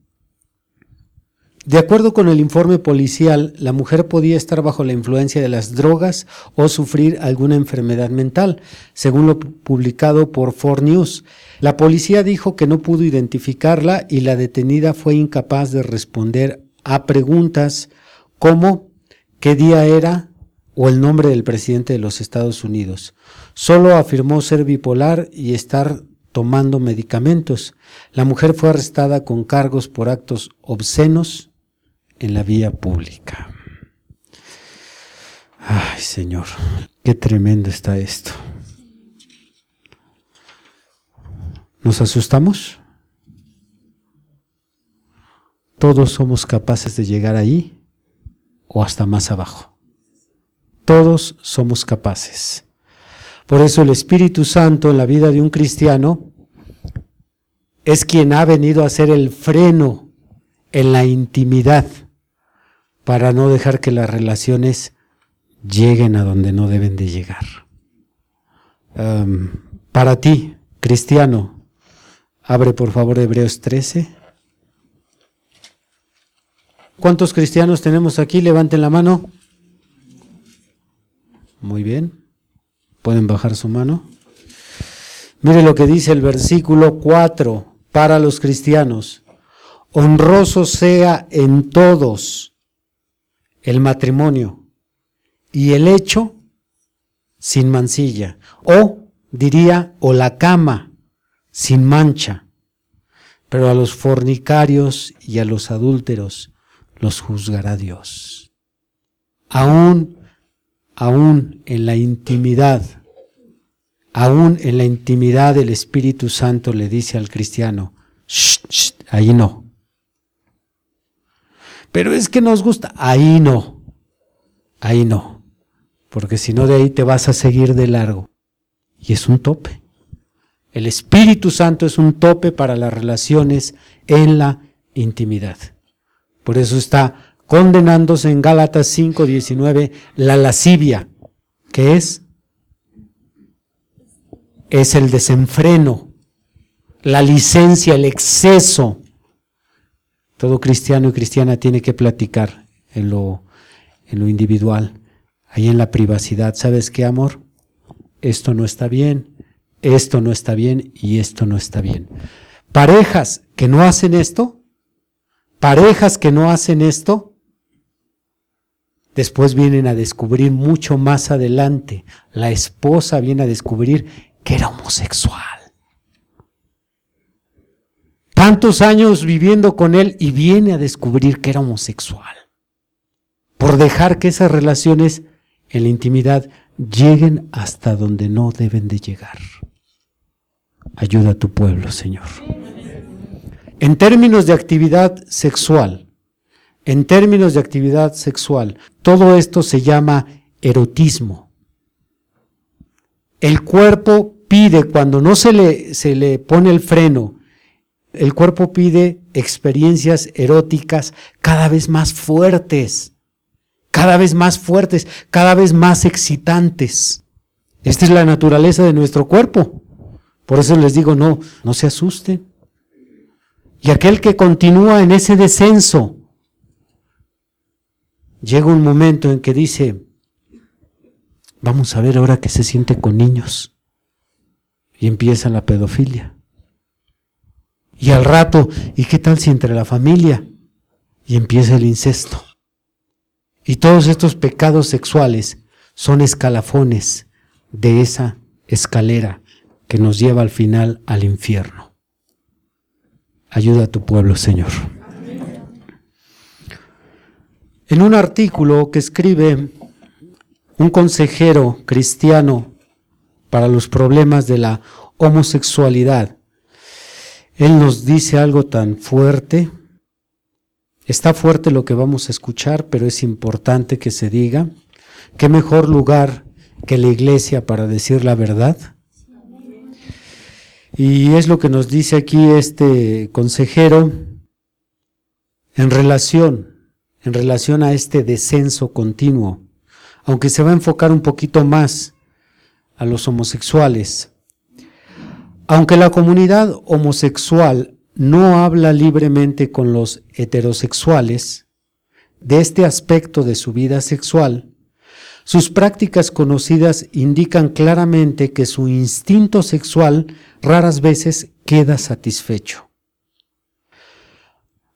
De acuerdo con el informe policial, la mujer podía estar bajo la influencia de las drogas o sufrir alguna enfermedad mental, según lo publicado por Four News. La policía dijo que no pudo identificarla y la detenida fue incapaz de responder a preguntas como qué día era o el nombre del presidente de los Estados Unidos. Solo afirmó ser bipolar y estar tomando medicamentos. La mujer fue arrestada con cargos por actos obscenos en la vía pública. Ay, Señor, qué tremendo está esto. ¿Nos asustamos? Todos somos capaces de llegar ahí o hasta más abajo. Todos somos capaces. Por eso el Espíritu Santo en la vida de un cristiano es quien ha venido a ser el freno en la intimidad para no dejar que las relaciones lleguen a donde no deben de llegar. para ti, cristiano, abre por favor Hebreos 13. ¿Cuántos cristianos tenemos aquí? Levanten la mano. Muy bien. Pueden bajar su mano. Mire lo que dice el versículo 4 para los cristianos. Honroso sea en todos el matrimonio y el hecho sin mancilla, o diría, o la cama sin mancha, pero a los fornicarios y a los adúlteros los juzgará Dios. Aún, aún en la intimidad, aún en la intimidad el Espíritu Santo le dice al cristiano, ahí no, pero es que nos gusta. Ahí no. Ahí no. Porque si no, de ahí te vas a seguir de largo. Y es un tope. El Espíritu Santo es un tope para las relaciones en la intimidad. Por eso está condenándose en Gálatas 5:19 la lascivia, que es es el desenfreno, la licencia, el exceso todo cristiano y cristiana tiene que platicar en lo, en lo individual, ahí en la privacidad. ¿Sabes qué, amor? Esto no está bien, esto no está bien y esto no está bien. Parejas que no hacen esto, parejas que no hacen esto, después vienen a descubrir mucho más adelante, la esposa viene a descubrir que era homosexual tantos años viviendo con él y viene a descubrir que era homosexual. Por dejar que esas relaciones en la intimidad lleguen hasta donde no deben de llegar. Ayuda a tu pueblo, Señor. En términos de actividad sexual, en términos de actividad sexual, todo esto se llama erotismo. El cuerpo pide, cuando no se le, se le pone el freno el cuerpo pide experiencias eróticas cada vez más fuertes, cada vez más fuertes, cada vez más excitantes. Esta es la naturaleza de nuestro cuerpo. Por eso les digo, no, no se asusten. Y aquel que continúa en ese descenso, llega un momento en que dice, vamos a ver ahora qué se siente con niños. Y empieza la pedofilia. Y al rato, ¿y qué tal si entre la familia? Y empieza el incesto. Y todos estos pecados sexuales son escalafones de esa escalera que nos lleva al final al infierno. Ayuda a tu pueblo, Señor. En un artículo que escribe un consejero cristiano para los problemas de la homosexualidad, él nos dice algo tan fuerte. Está fuerte lo que vamos a escuchar, pero es importante que se diga. ¿Qué mejor lugar que la iglesia para decir la verdad? Y es lo que nos dice aquí este consejero en relación, en relación a este descenso continuo, aunque se va a enfocar un poquito más a los homosexuales. Aunque la comunidad homosexual no habla libremente con los heterosexuales de este aspecto de su vida sexual, sus prácticas conocidas indican claramente que su instinto sexual raras veces queda satisfecho.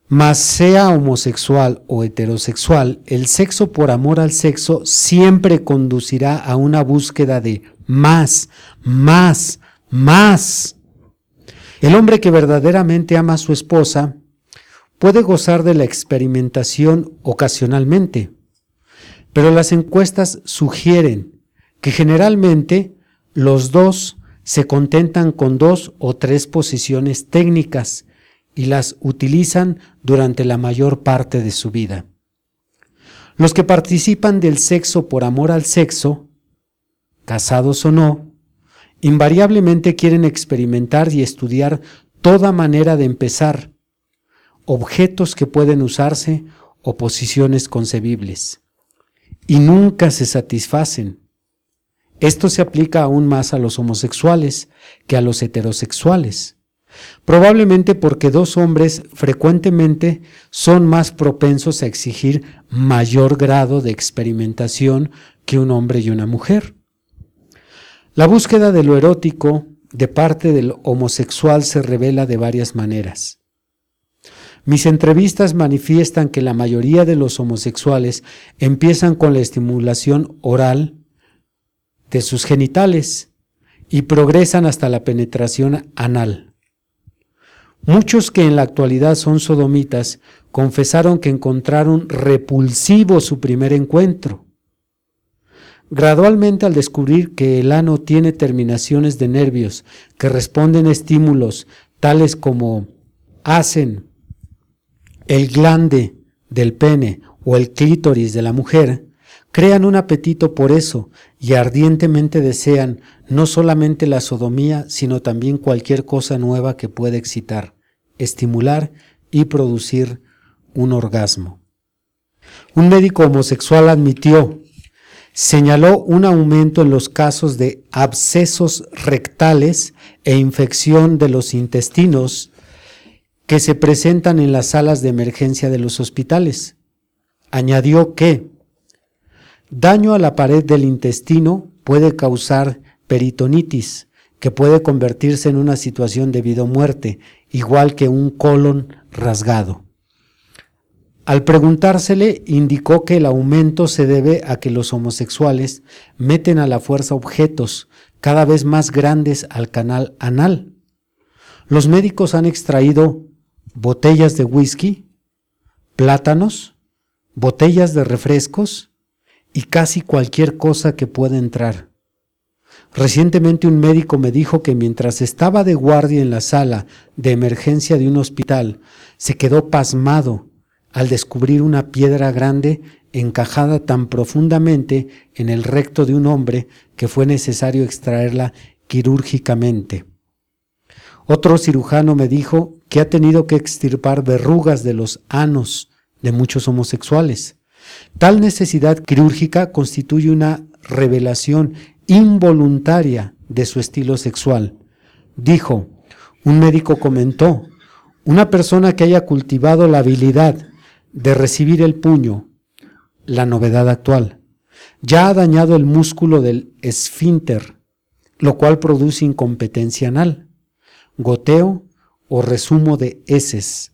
Mas sea homosexual o heterosexual, el sexo por amor al sexo siempre conducirá a una búsqueda de más, más, más. El hombre que verdaderamente ama a su esposa puede gozar de la experimentación ocasionalmente, pero las encuestas sugieren que generalmente los dos se contentan con dos o tres posiciones técnicas y las utilizan durante la mayor parte de su vida. Los que participan del sexo por amor al sexo, casados o no, invariablemente quieren experimentar y estudiar toda manera de empezar, objetos que pueden usarse o posiciones concebibles, y nunca se satisfacen. Esto se aplica aún más a los homosexuales que a los heterosexuales Probablemente porque dos hombres frecuentemente son más propensos a exigir mayor grado de experimentación que un hombre y una mujer. La búsqueda de lo erótico de parte del homosexual se revela de varias maneras. Mis entrevistas manifiestan que la mayoría de los homosexuales empiezan con la estimulación oral de sus genitales y progresan hasta la penetración anal. Muchos que en la actualidad son sodomitas confesaron que encontraron repulsivo su primer encuentro. Gradualmente al descubrir que el ano tiene terminaciones de nervios que responden a estímulos tales como hacen el glande del pene o el clítoris de la mujer, crean un apetito por eso y ardientemente desean no solamente la sodomía, sino también cualquier cosa nueva que pueda excitar, estimular y producir un orgasmo. Un médico homosexual admitió, señaló un aumento en los casos de abscesos rectales e infección de los intestinos que se presentan en las salas de emergencia de los hospitales. Añadió que daño a la pared del intestino puede causar peritonitis, que puede convertirse en una situación de vida o muerte, igual que un colon rasgado. Al preguntársele, indicó que el aumento se debe a que los homosexuales meten a la fuerza objetos cada vez más grandes al canal anal. Los médicos han extraído botellas de whisky, plátanos, botellas de refrescos y casi cualquier cosa que pueda entrar. Recientemente un médico me dijo que mientras estaba de guardia en la sala de emergencia de un hospital, se quedó pasmado al descubrir una piedra grande encajada tan profundamente en el recto de un hombre que fue necesario extraerla quirúrgicamente. Otro cirujano me dijo que ha tenido que extirpar verrugas de los anos de muchos homosexuales. Tal necesidad quirúrgica constituye una revelación involuntaria de su estilo sexual. Dijo, un médico comentó, una persona que haya cultivado la habilidad de recibir el puño, la novedad actual, ya ha dañado el músculo del esfínter, lo cual produce incompetencia anal, goteo o resumo de heces.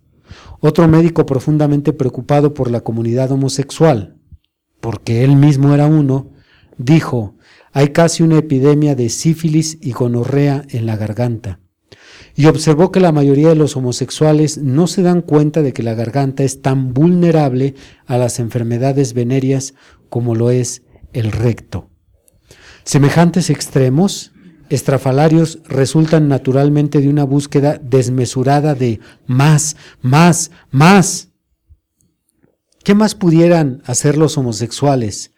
Otro médico profundamente preocupado por la comunidad homosexual, porque él mismo era uno, dijo, hay casi una epidemia de sífilis y gonorrea en la garganta. Y observó que la mayoría de los homosexuales no se dan cuenta de que la garganta es tan vulnerable a las enfermedades venéreas como lo es el recto. Semejantes extremos estrafalarios resultan naturalmente de una búsqueda desmesurada de más, más, más. ¿Qué más pudieran hacer los homosexuales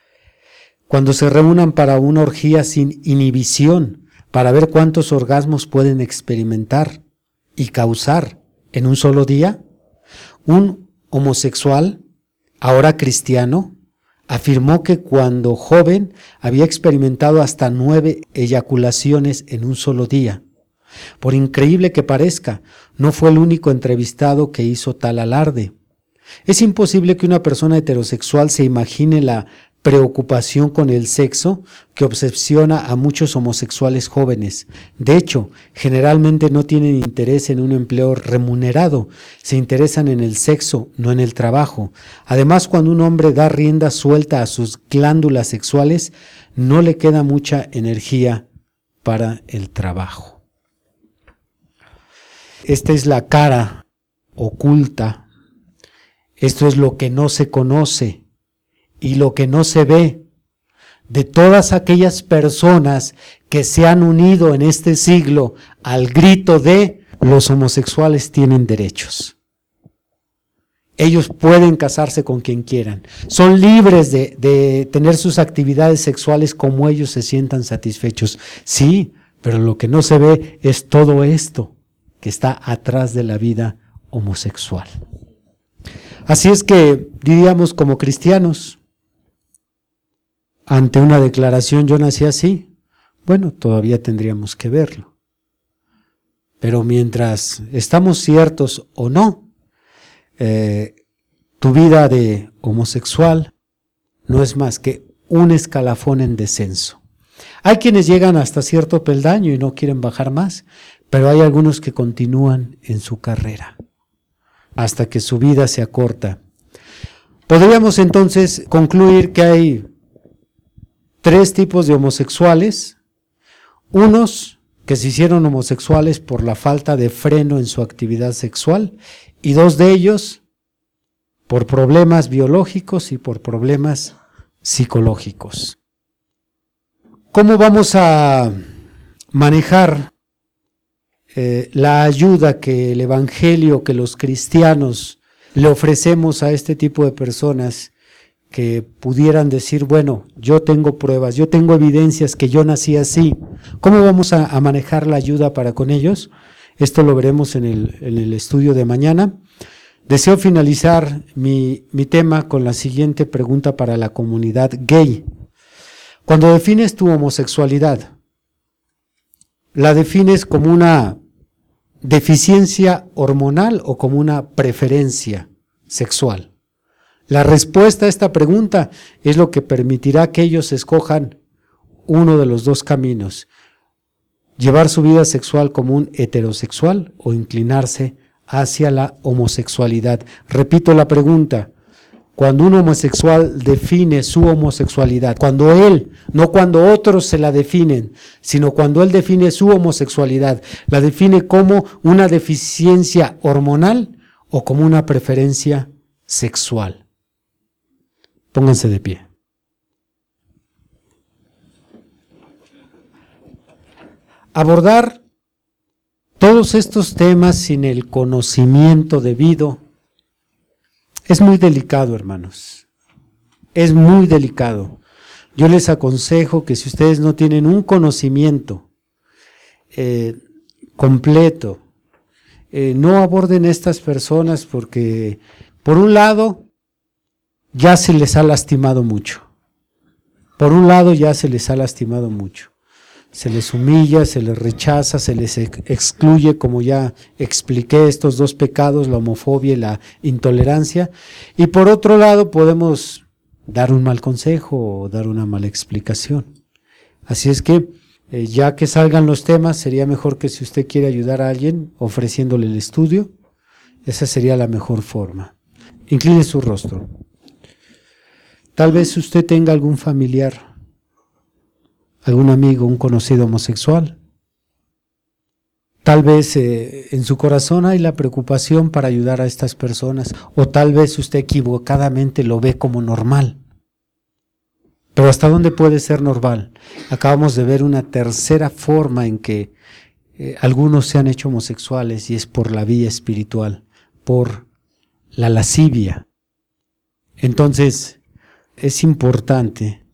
cuando se reúnan para una orgía sin inhibición, para ver cuántos orgasmos pueden experimentar y causar en un solo día, un homosexual, ahora cristiano, afirmó que cuando joven había experimentado hasta nueve eyaculaciones en un solo día, Por increíble que parezca, no fue el único entrevistado que hizo tal alarde. Es imposible que una persona heterosexual se imagine la preocupación con el sexo que obsesiona a muchos homosexuales jóvenes. De hecho, generalmente no tienen interés en un empleo remunerado, se interesan en el sexo, no en el trabajo. Además, cuando un hombre da rienda suelta a sus glándulas sexuales, no le queda mucha energía para el trabajo. Esta es la cara oculta. Esto es lo que no se conoce y lo que no se ve de todas aquellas personas que se han unido en este siglo al grito de los homosexuales tienen derechos. Ellos pueden casarse con quien quieran. Son libres de, tener sus actividades sexuales como ellos se sientan satisfechos. Sí, pero lo que no se ve es todo esto que está atrás de la vida homosexual. Así es que diríamos como cristianos, ante una declaración yo nací así, bueno, todavía tendríamos que verlo. Pero mientras estamos ciertos o no, eh, tu vida de homosexual no es más que un escalafón en descenso. Hay quienes llegan hasta cierto peldaño y no quieren bajar más, pero hay algunos que continúan en su carrera hasta que su vida se acorta. Podríamos entonces concluir que hay tres tipos de homosexuales, unos que se hicieron homosexuales por la falta de freno en su actividad sexual y dos de ellos por problemas biológicos y por problemas psicológicos. ¿Cómo vamos a manejar eh, la ayuda que el Evangelio, que los cristianos le ofrecemos a este tipo de personas que pudieran decir, bueno, yo tengo pruebas, yo tengo evidencias que yo nací así. ¿Cómo vamos a, manejar la ayuda para con ellos? Esto lo veremos en el, en el estudio de mañana. Deseo finalizar mi, mi tema con la siguiente pregunta para la comunidad gay. Cuando defines tu homosexualidad, ¿la defines como una deficiencia hormonal o como una preferencia sexual? La respuesta a esta pregunta es lo que permitirá que ellos escojan uno de los dos caminos, llevar su vida sexual como un heterosexual o inclinarse hacia la homosexualidad. Repito la pregunta, cuando un homosexual define su homosexualidad, cuando él, no cuando otros se la definen, sino cuando él define su homosexualidad, la define como una deficiencia hormonal o como una preferencia sexual. Pónganse de pie. Abordar todos estos temas sin el conocimiento debido es muy delicado, hermanos. Es muy delicado. Yo les aconsejo que si ustedes no tienen un conocimiento eh, completo, eh, no aborden estas personas porque, por un lado, ya se les ha lastimado mucho. Por un lado, ya se les ha lastimado mucho se les humilla, se les rechaza, se les excluye, como ya expliqué, estos dos pecados, la homofobia y la intolerancia. Y por otro lado, podemos dar un mal consejo o dar una mala explicación. Así es que, eh, ya que salgan los temas, sería mejor que si usted quiere ayudar a alguien ofreciéndole el estudio, esa sería la mejor forma. Incline su rostro. Tal vez usted tenga algún familiar algún amigo, un conocido homosexual. Tal vez eh, en su corazón hay la preocupación para ayudar a estas personas o tal vez usted equivocadamente lo ve como normal. Pero ¿hasta dónde puede ser normal? Acabamos de ver una tercera forma en que eh, algunos se han hecho homosexuales y es por la vía espiritual, por la lascivia. Entonces, es importante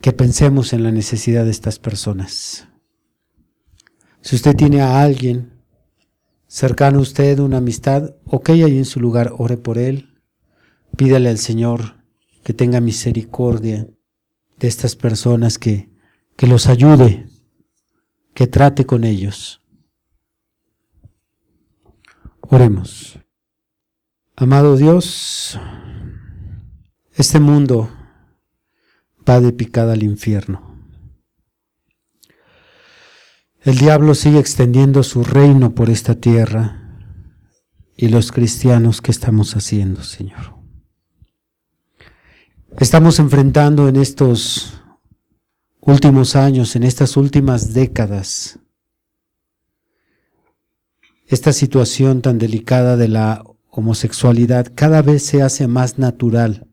que pensemos en la necesidad de estas personas. Si usted tiene a alguien cercano a usted, una amistad, ok, ahí en su lugar, ore por él, pídale al Señor que tenga misericordia de estas personas, que, que los ayude, que trate con ellos. Oremos. Amado Dios, este mundo va de picada al infierno. El diablo sigue extendiendo su reino por esta tierra y los cristianos que estamos haciendo, Señor. Estamos enfrentando en estos últimos años, en estas últimas décadas, esta situación tan delicada de la homosexualidad cada vez se hace más natural,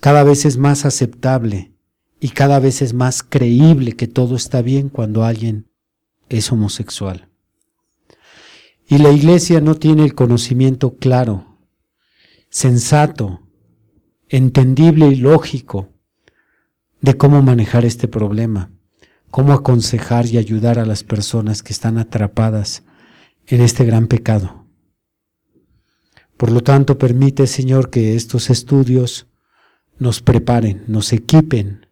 cada vez es más aceptable y cada vez es más creíble que todo está bien cuando alguien es homosexual. Y la iglesia no tiene el conocimiento claro, sensato, entendible y lógico de cómo manejar este problema, cómo aconsejar y ayudar a las personas que están atrapadas en este gran pecado. Por lo tanto, permite, Señor, que estos estudios nos preparen, nos equipen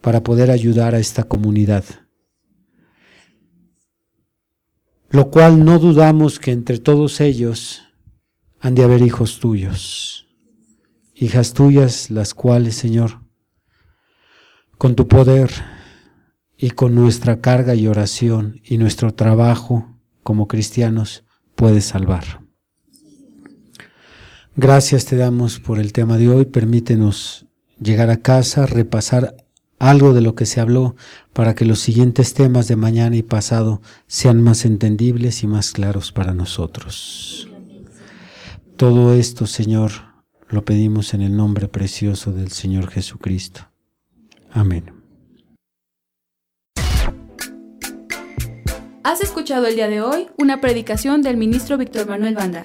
para poder ayudar a esta comunidad. Lo cual no dudamos que entre todos ellos han de haber hijos tuyos, hijas tuyas, las cuales, Señor, con tu poder y con nuestra carga y oración y nuestro trabajo, como cristianos puede salvar. Gracias te damos por el tema de hoy. Permítenos llegar a casa, repasar algo de lo que se habló para que los siguientes temas de mañana y pasado sean más entendibles y más claros para nosotros. Todo esto, Señor, lo pedimos en el nombre precioso del Señor Jesucristo. Amén. Has escuchado el día de hoy una predicación del ministro Víctor Manuel Banda.